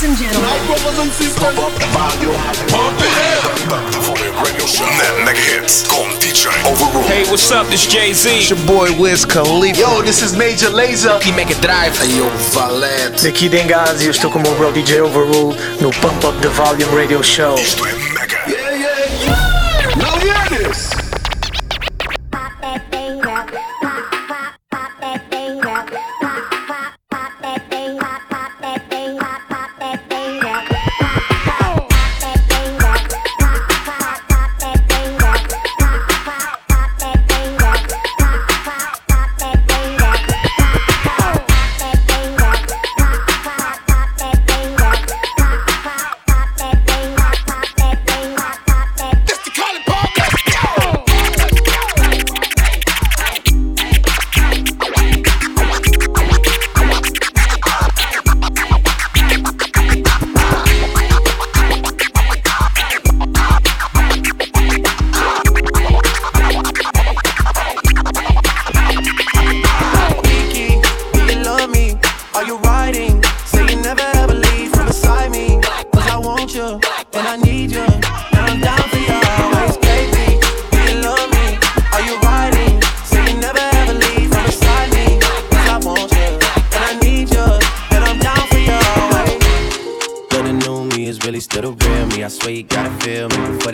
Ladies and gentlemen. My brothers and sisters. Pump up the volume. Pump it up. The volume radio show. Mega hits con DJ Overrule. Hey, what's up? This Jay Z. It's your boy Wiz Khalifa. Yo, this is Major Lazer. He make it drive. Hey, yo, Valete. Daqui Dengazi, eu estou com o meu bro DJ Overrule no Pump Up the Volume Radio Show. Isto é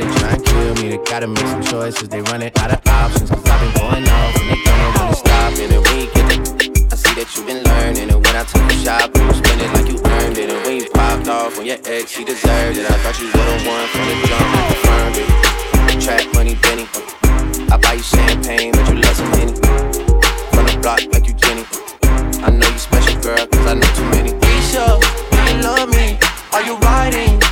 they try and kill me. They gotta make some choices. They running out of options. Cause I've been going off and they don't to stop. And then you get the, I see that you've been learning. And when I took you shopping, you spend it like you earned it. And when you popped off on your ex, he deserved it. I thought you would've one from the jump and confirmed it. Trap money, Benny. I buy you champagne, but you love some Henny. From the block like you Jenny. I know you special, girl, cause I know too many. Keisha, do you love me? Are you riding?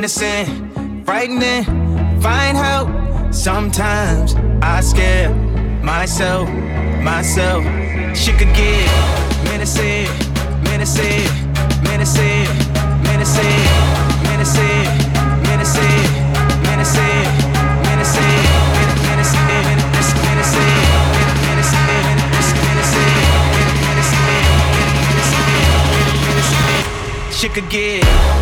Menacing, frightening, find help. Sometimes I scare myself, myself. She could get menacing, menacing, menacing, menacing, menacing, menacing, menacing, menacing, she could get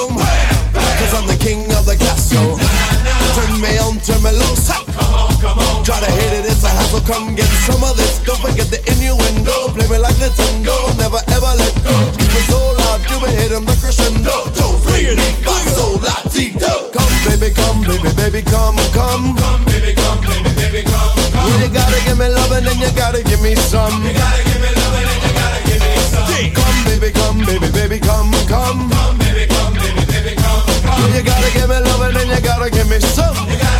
room. Cause I'm the king of the castle. Turn me on, turn me loose. Come on, come on. Try to hit it, it's a hassle. Come get some of this. Don't forget the innuendo. Play me like the tango. Never ever let go. Keep it so loud, do may hit him the crescendo. Two, three, and eight, five, so latito. Come, baby, come, baby, baby, come, come. Come, baby, come, baby, baby, come. come. Well, you gotta give me love and then you gotta give me some. You gotta gotta give me some.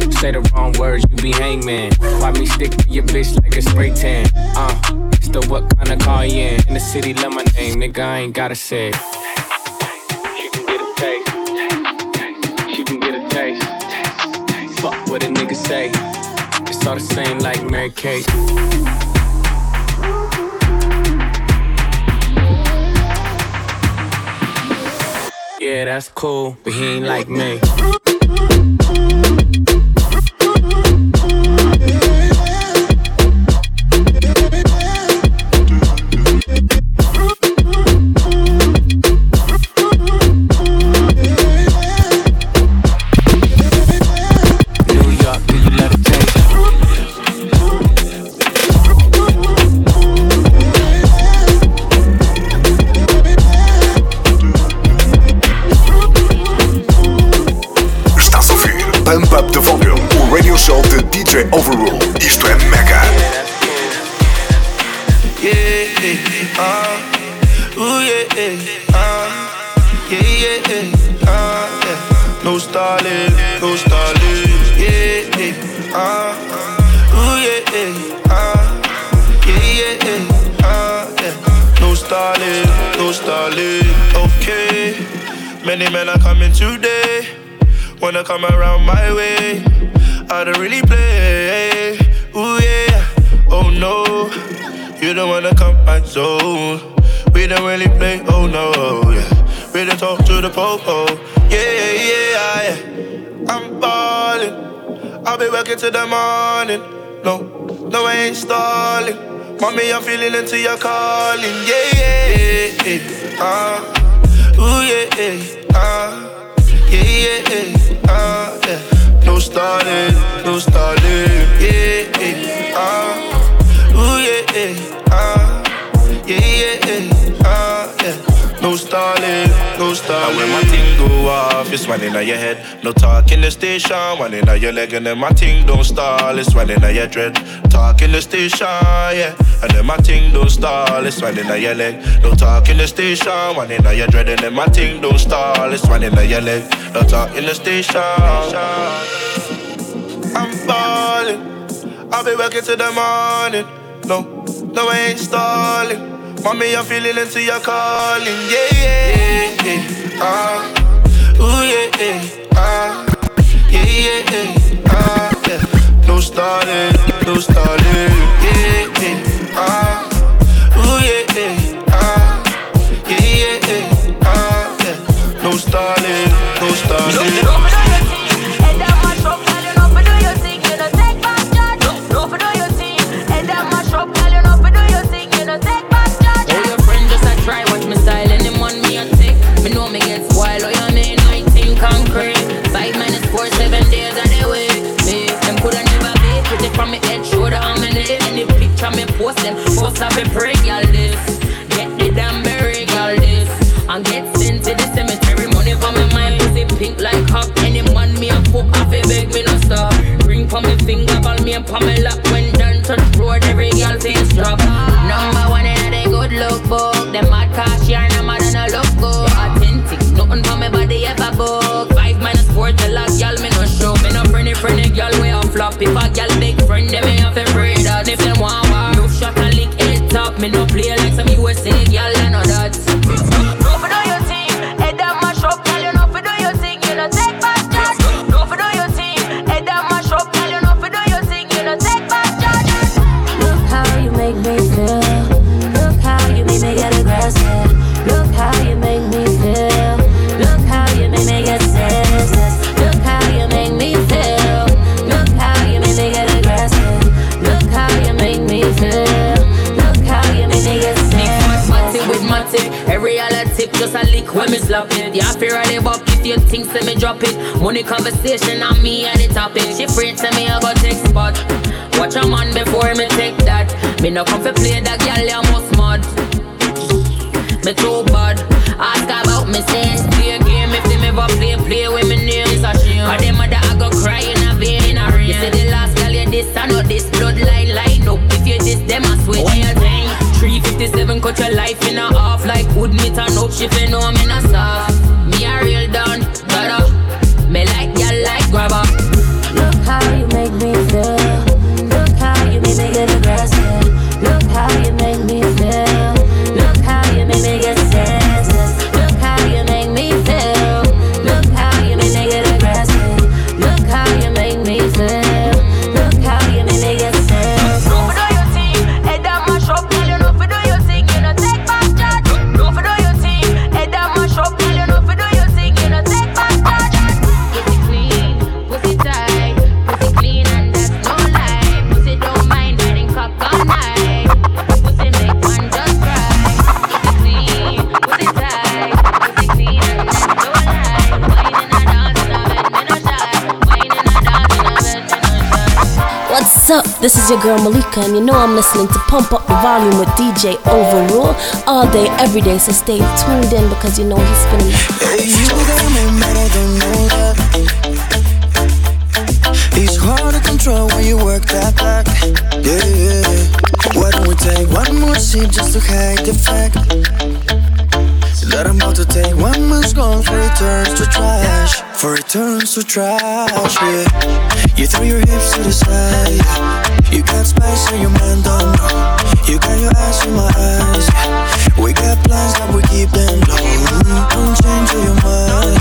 say the wrong words, you be hangman. Why me stick to your bitch like a spray tan? Uh, still what kind of car you in? In the city, love my name, nigga, I ain't gotta say. She can get a taste. She can get a taste. Fuck what a nigga say. It's all the same like Mary Kate. Yeah, that's cool, but he ain't like me. Yeah, uh, yeah, yeah, uh, yeah. No stalling, no stalling, yeah, uh, ooh yeah, uh, yeah, yeah, uh, yeah. No stalling, no stalling, okay. Many men are coming today, wanna come around my way. I don't really play, ooh yeah, oh no. You don't wanna come my zone. We don't really play, oh no, yeah. We don't talk to the popo, yeah, yeah, yeah, yeah. I'm ballin', I'll be working till the morning. No, no, I ain't stalling. Mommy, I'm feeling into your calling, yeah, yeah, yeah, uh, ooh, yeah, yeah, uh, yeah, yeah, yeah, uh, yeah. No stalling, no stalling, yeah, yeah, uh. Ooh yeah, yeah, ah, No stalling, no stalling. And when my thing go off, it's running on your head. No talk in the station, one in your leg, and then my thing don't stall, it's running on your dread. Talk in the station, yeah, and then my thing don't stall, it's running on your leg. No talk in the station, one in your dread, and then my thing don't stall, it's running on your leg. No talk in the station. I'm falling. I'll be working till the morning. No, no, I ain't stalling. Mommy, I'm feeling into your calling. Yeah, yeah, yeah. Uh, ooh, yeah, yeah. Uh, yeah, yeah, yeah. Uh, yeah. No stalling, no stalling. Yeah, yeah. Uh, ooh, yeah, yeah. Post them, post up a pray, girl this. Get the damn berry, girl this. And get sent to the cemetery, money for me mind, pussy pink like hot. Any man me a fuck off, it beg me no stop. Ring for me finger, ball me and Pamela. When done touch road, every girl face drop. Number one in a good look book. Them mad cash yarn, I'm mad and I look good. Authentic, nothing for me body ever book. Five minus four till a girl me no show. Me no friendly friendly girl way a flop. If a girl slap it. You fear of the buck if you think say me drop it. Money conversation on me at the topic. She afraid say me I go take spot. Watch a man before me take that. Me no come for play that girl you must mad. Me too bad. Ask about me sense. Play game if them ever play, play with me name. It's a shame. Cause them mother I go cry in a vein in a rain. You say the last girl you this, I know this bloodline line up. If you this, them I switch. What you think? 357 cut your life in a half like wood meat and up. She fi know me not soft. Me a real done, This is your girl Malika, and you know I'm listening to Pump Up the Volume with DJ Overrule all day, every day. So stay tuned in because you know he's spinning. Hey, you got me mad, I don't know that. It's hard to control when you work that back. Yeah. Why don't we take one more sip just to hide the fact that I'm about to take one more gone for returns to trash, for returns to trash. Yeah, you throw your hips to the side. You got spice on your man, don't know. You got your ass in my eyes. We got plans that we keep them low. Don't change your mind.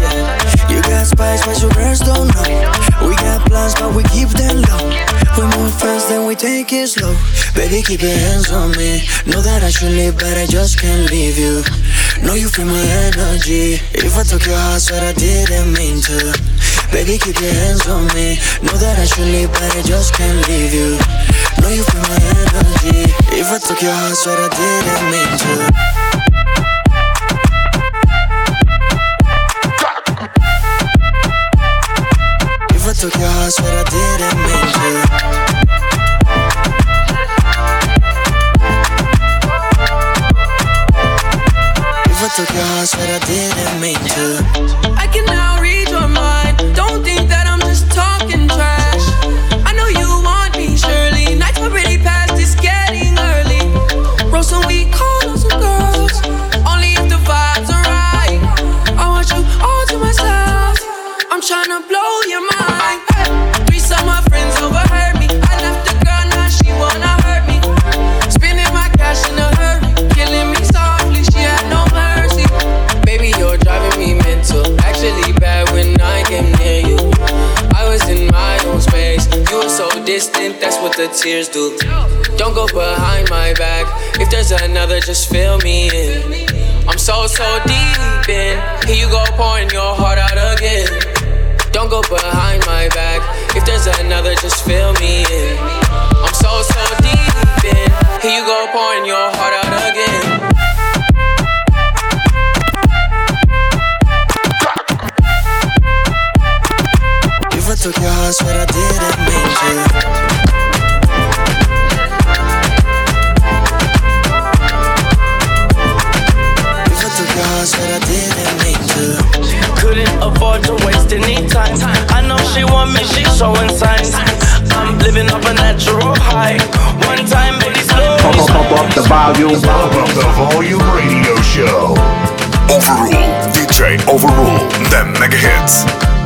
You got spice, but your girls don't know. We got plans, but we keep them low. We move fast, then we take it slow. Baby, keep your hands on me. Know that I should leave, but I just can't leave you. Know you feel my energy. If I took your heart, swear I didn't mean to. Baby, keep your hands on me. Know that I should leave, but I just can't leave you. Know you feel my energy. If I took your heart, swear I didn't mean to. If I took your heart, swear I didn't mean to. If I took your heart, swear I didn't mean to. I can now the tears do. Don't go behind my back. If there's another, just fill me in. I'm so, so deep in. Here you go, pouring your heart out again. Don't go behind my back. If there's another, just fill me in. I'm so, so deep in. Here you go, pouring your heart out again. If I took your heart, swear I didn't mean to. If I took your heart, swear I didn't mean to. Couldn't afford to waste any time. I know she want me, she's showing signs. I'm living up a natural high. One time, baby, slow. Pump up, pump up the volume. Pump up the volume radio show. Overrule, DJ Overrule, the mega hits.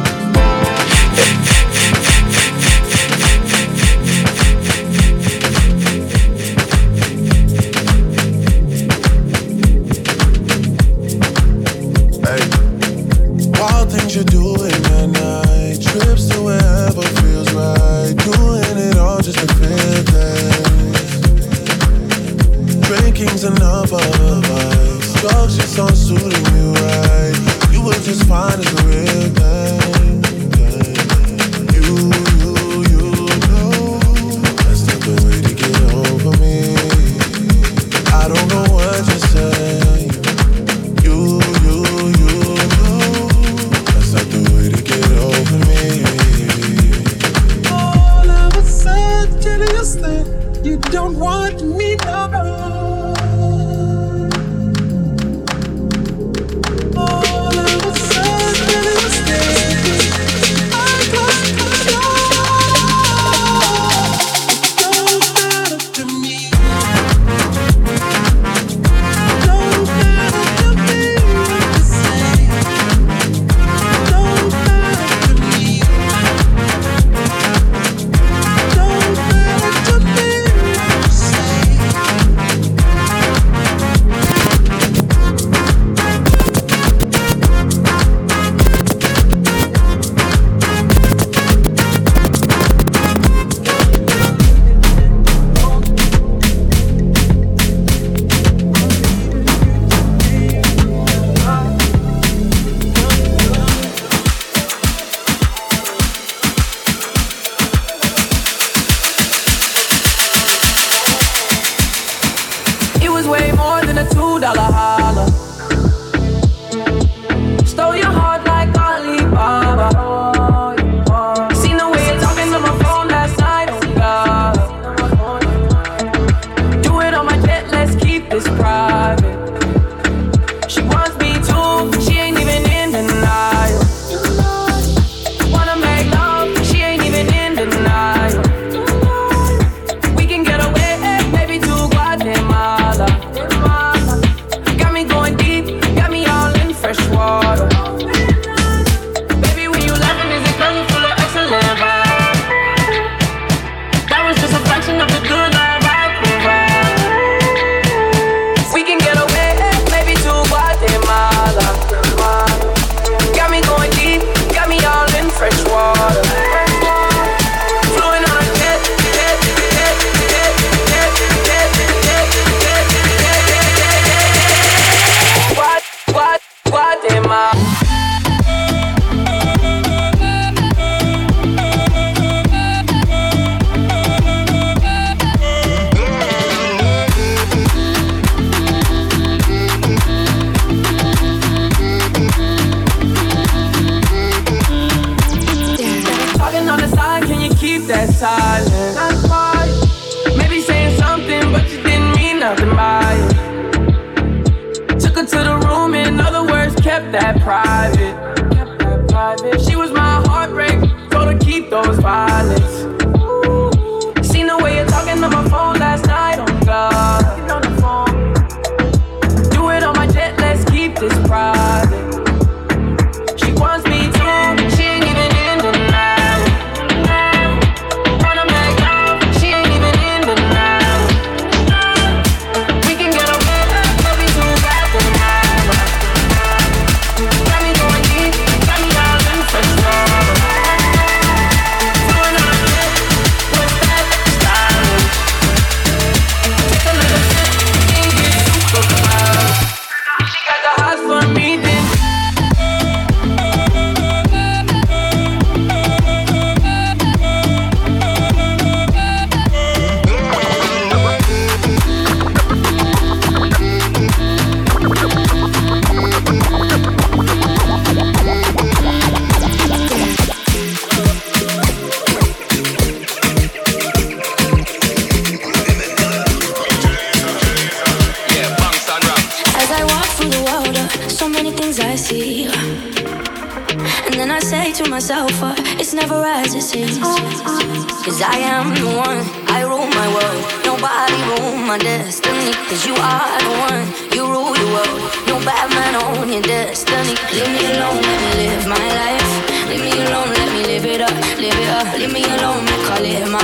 Two dollar holler.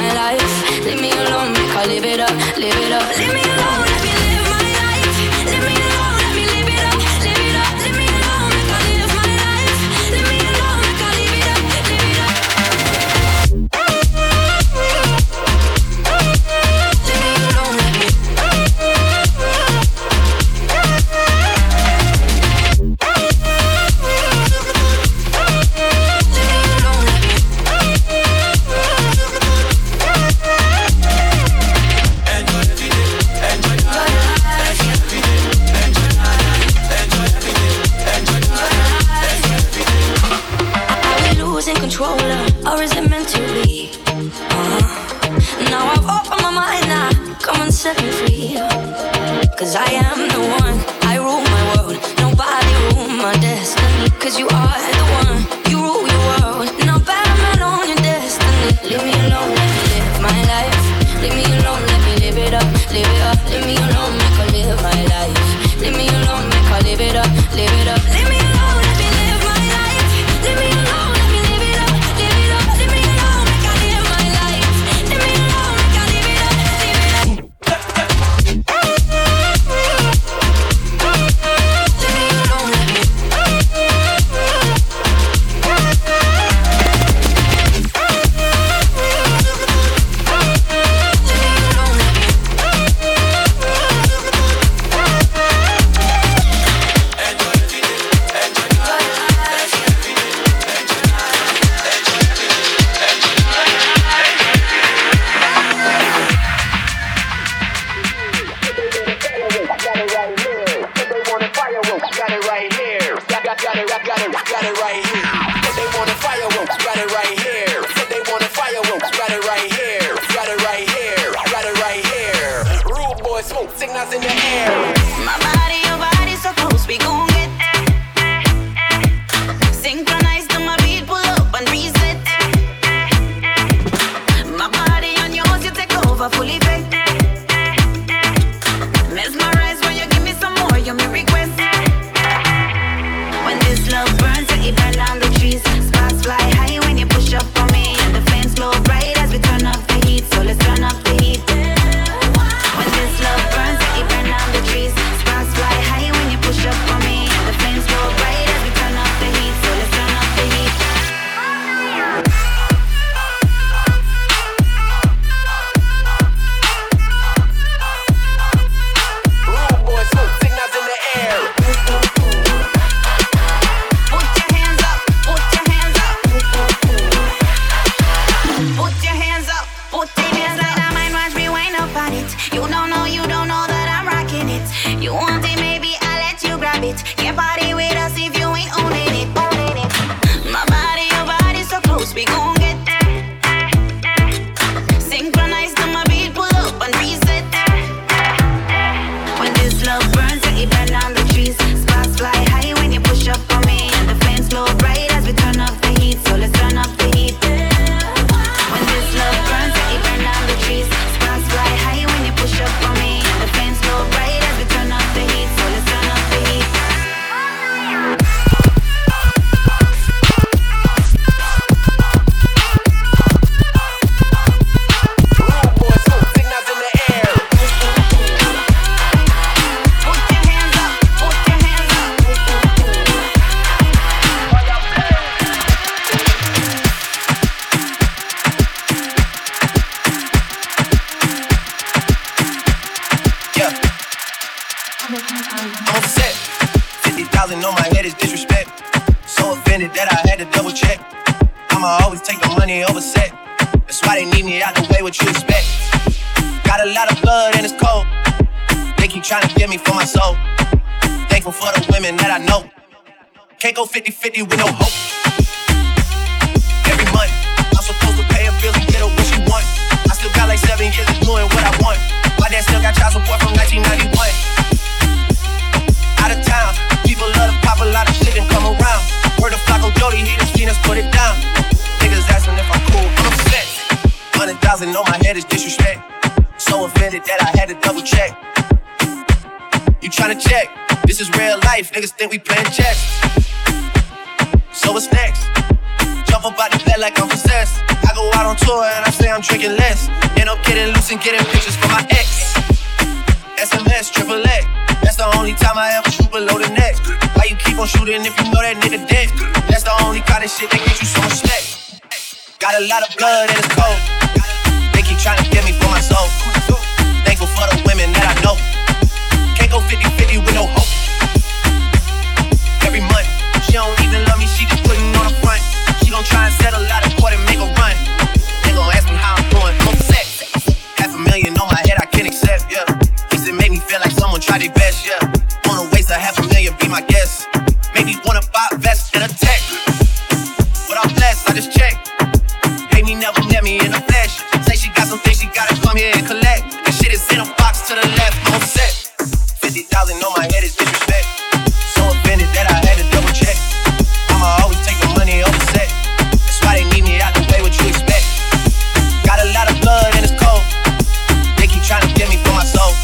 my life. Leave me alone, make I live it up, live it up, leave me alone. Thousand on my head is disrespect. So offended that I had to double check. You tryna check? This is real life, niggas think we playing chess. So what's next? Jump up out the bed like I'm possessed. I go out on tour and I say I'm drinking less. End up getting loose and getting pictures for my ex. SMS, triple X. That's the only time I ever shoot below the neck. Why you keep on shooting if you know that nigga dead? That's the only kind of shit that gets you so much respect. Got a lot of blood and it's cold. Trying to get me for my soul. Thankful for the women that I know. Can't go 50 50 with no hope. Every month, she don't even love me, she just putting on the front. She gon' try and settle out of court and make a run. They gon' ask me how I'm doing, I'm upset. Half a million on my head, I can't accept, yeah. Guess it made me feel like someone tried their best, yeah. Wanna waste a half a million, be my guest. Made me wanna buy a vest and a tech. But I'm blessed, I just checked. 50,000 on my head is disrespect. So offended that I had to double check. I'ma always take the money over set. That's why they need me out the way, what you expect. Got a lot of blood and it's cold. They keep trying to get me for my soul.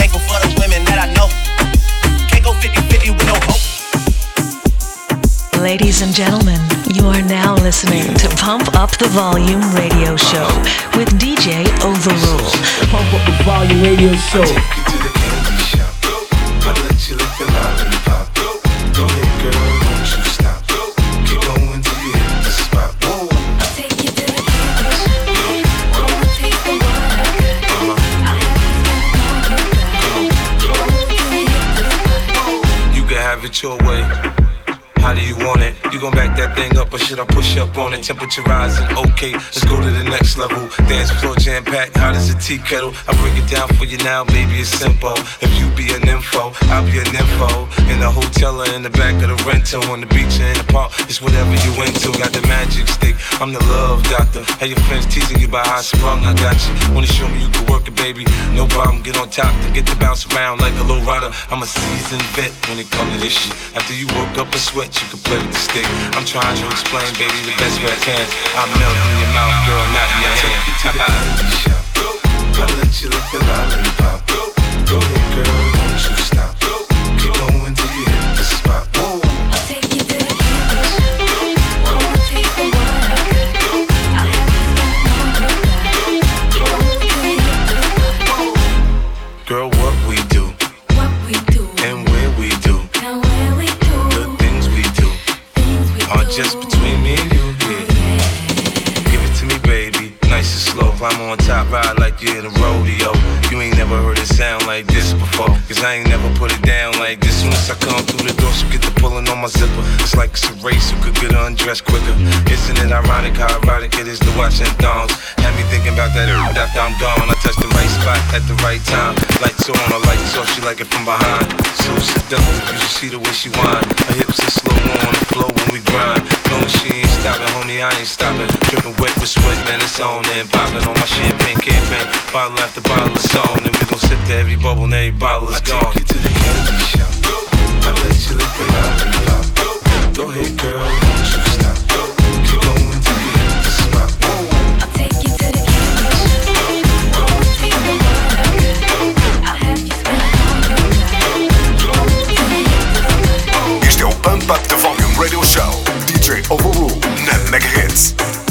Thankful for the women that I know. Can't go 50 50 with no hope. Ladies and gentlemen, you are now listening to Pump Up the Volume Radio Show with DJ Overrule. Pump Up the Volume Radio Show. Up or should I push up on it? Temperature rising, okay, let's go to the next level. Dance floor jam packed, hot as a tea kettle. I break it down for you now, baby, it's simple. If you be an info, I'll be an info. In the hotel or in the back of the rental, on the beach or in the park, it's whatever you into. Got the magic stick, I'm the love doctor. Have your friends teasing you about how I sprung, I got you. Wanna show me you can work it, baby? No problem, get on top to get to bounce around like a low rider. I'm a seasoned vet when it comes to this shit. After you woke up a sweat, you can play with the stick. I'm trying to explain, baby, the best way I can. I melt in your mouth, girl, not in your hand. I let you lick the lollipop. Go ahead, girl, here to rodeo. You ain't never heard it sound like this before. Cause I ain't never put it down like this. Once I come through the door, she get the pulling on my zipper. It's like it's a race, who could get undressed quicker. Isn't it ironic how erotic it is to watch and thongs? Had me thinking about that after I'm gone. I touch the right spot at the right time. Lights on, or lights off, she like it from behind. So seductive, you should see the way she whine. Her hips are slow on the flow when we grind. No, she ain't stopping, homie, I ain't stopping. Dripping wet with sweat, man, it's on and popping on my champagne campaign. Bottle after bottle is on, and we gon' sip to every bubble and every bottle is gone. Get to the candy shop. I let you lick it up. Go ahead, girl, Mega Hits.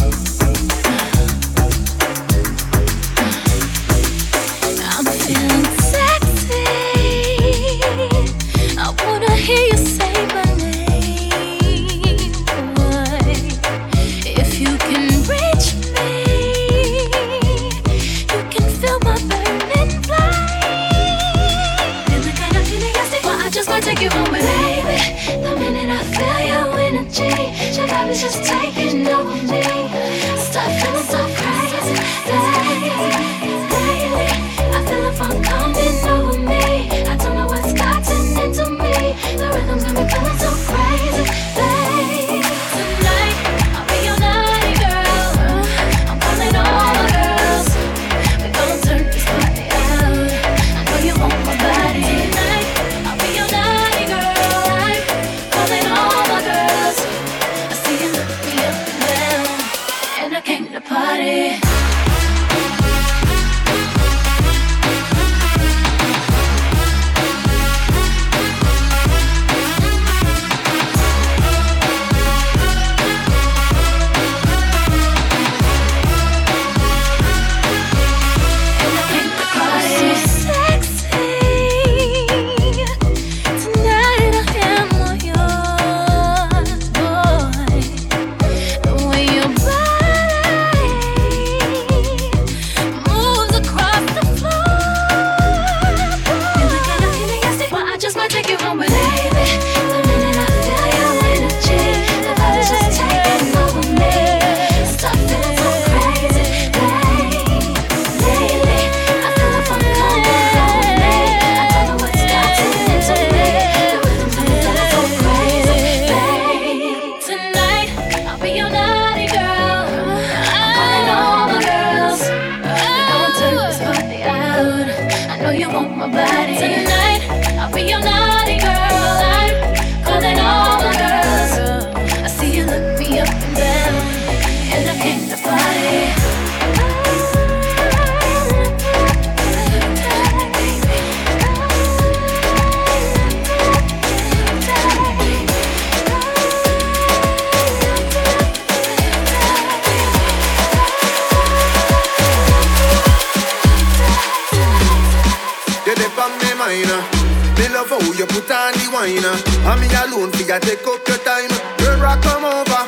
Wine uh. And me alone for you take up your time. Girl rock come over.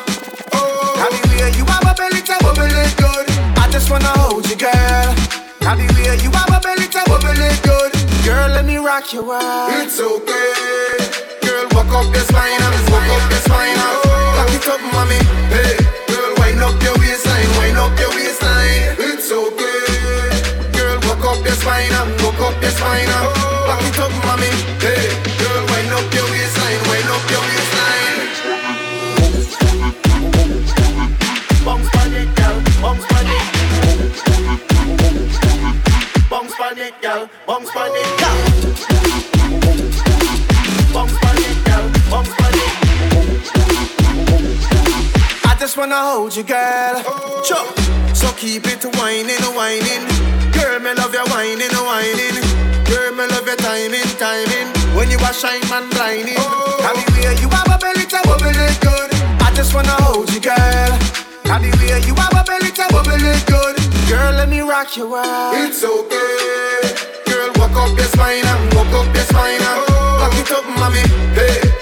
Oh. Have the way you have a belly to bubble it good? I just wanna hold you girl. Have the way you have a belly to bubble it good? Girl let me rock your world It's okay. Girl walk up your spine walk up your spine. Lock it up mommy. Hey Girl wind up your waistline Wind up your waistline. It's okay. Girl, walk up your spine walk up your spine back it up, mommy. Bounce on it. Bounce on it, it. I just wanna hold you, girl. So keep it whining, whining. Girl, me love your whining, whining. Girl, me love your timing, timing. When you are shine, man, blinding. The way you have a belly to bubble it good. I just wanna hold you, girl. Have the way you have a belly to bubble it good. Girl, let me rock your world. It's okay. Walk up your spine and walk up your spine and back it up, mommy. Hey,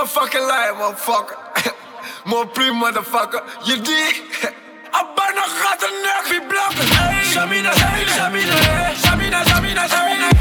motherfucking life, motherfucker. More pre motherfucker, you dig? I burn a hot and nerve, be blocking. Hey, Shamina, hey, Shamina, hey, Shamina, Shamina, Shamina.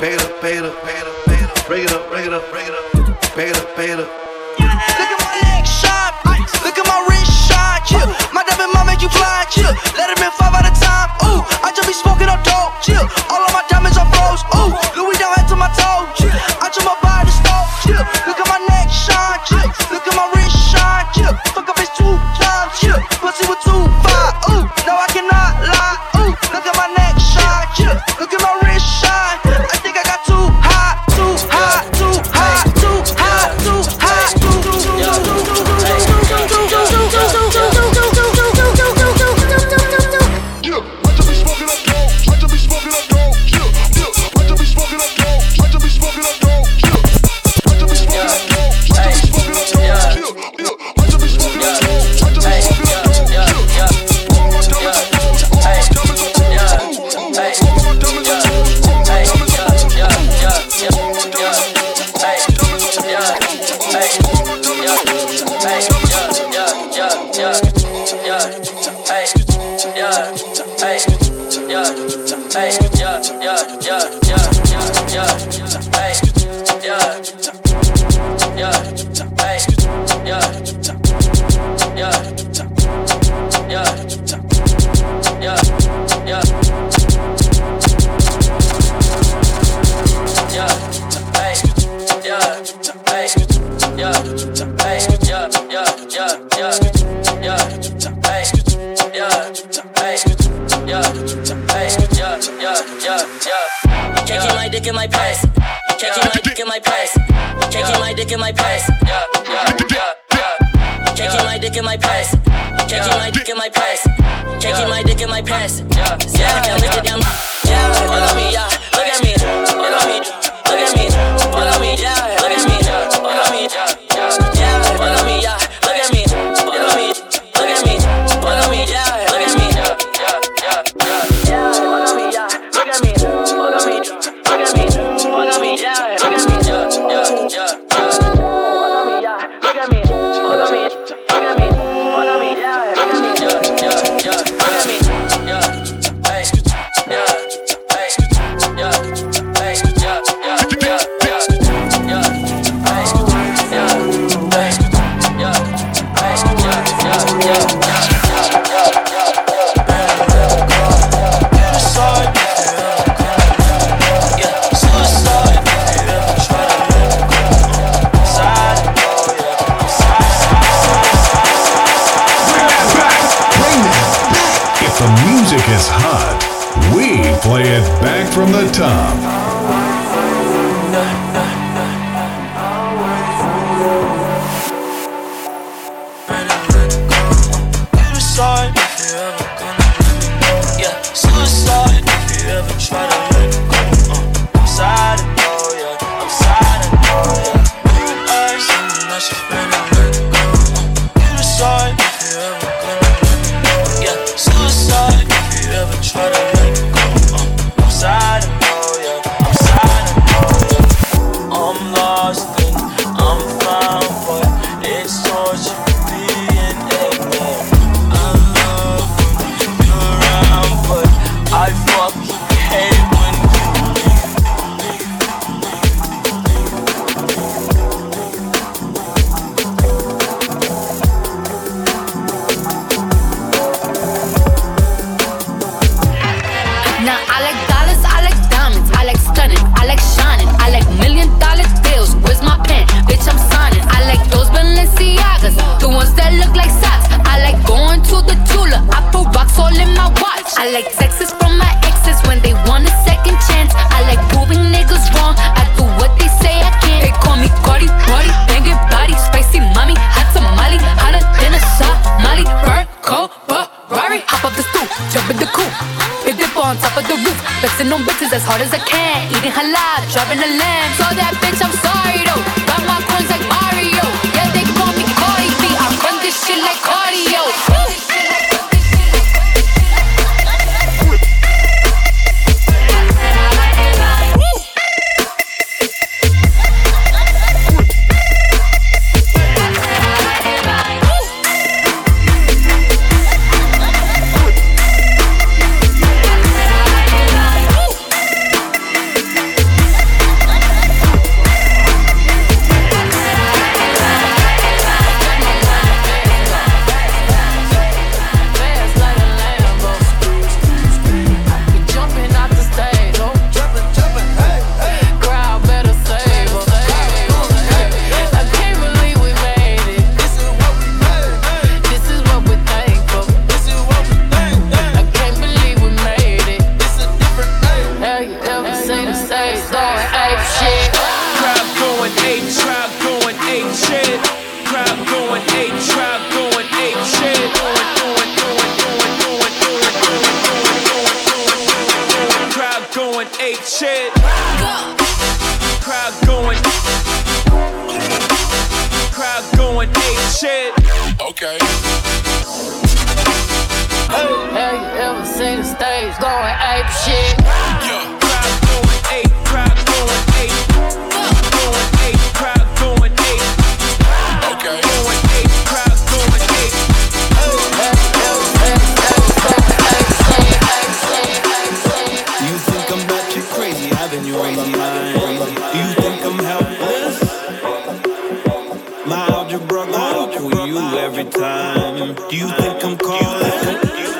pay it up, pay it up, pay it up, pay it up, break it up, break it up, break it up, pay it up, pay it up. Look at my neck shot, look at my wrist shot, chill. My diamond mom make you fly, chill. Let him in five at a time, ooh. I just be smoking up dope, chill. All of my diamonds are froze, ooh. Louis down head to my toe, chill. I took my body stove, chill. Look at my neck shot, chill. Look at my wrist shot, chill. Fuck up his two times, chill. Checking my dick in my pants. Checking my dick in my pants. Checking my dick in my pants. Checking my dick in my pants. Checking my dick in my pants. Checking my dick in my pants. Yeah, yeah, look at them. Yeah, follow me, yeah. from the top. you broke my heart you every time. Do you think I'm calling?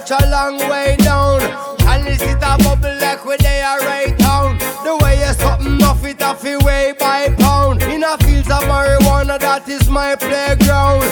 such a long way down. And this is a bubble like where they are right down. The way you something off it off it way by pound. In a fields of marijuana, that is my playground.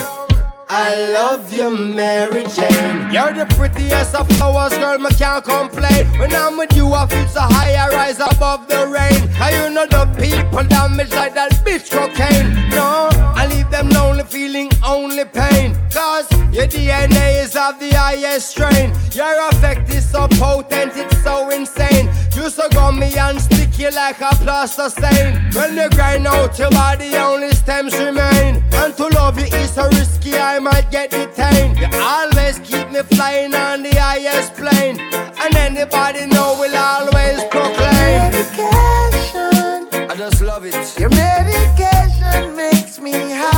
I love you, Mary Jane. You're the prettiest of flowers, girl, me can't complain. When I'm with you, I feel so high, I rise above the rain. And you know the people damage like that bitch cocaine. No, I leave them lonely, feeling only pain. Cause your DNA is of the highest strain. Your effect is so potent, it's so insane. You so gummy and sticky like a plaster stain. When you grind out your body, only stems remain. And to love you is so risky, I might get detained. You always keep me flying on the highest plane. And anybody know will always proclaim. Medication. I just love it. Your medication makes me high.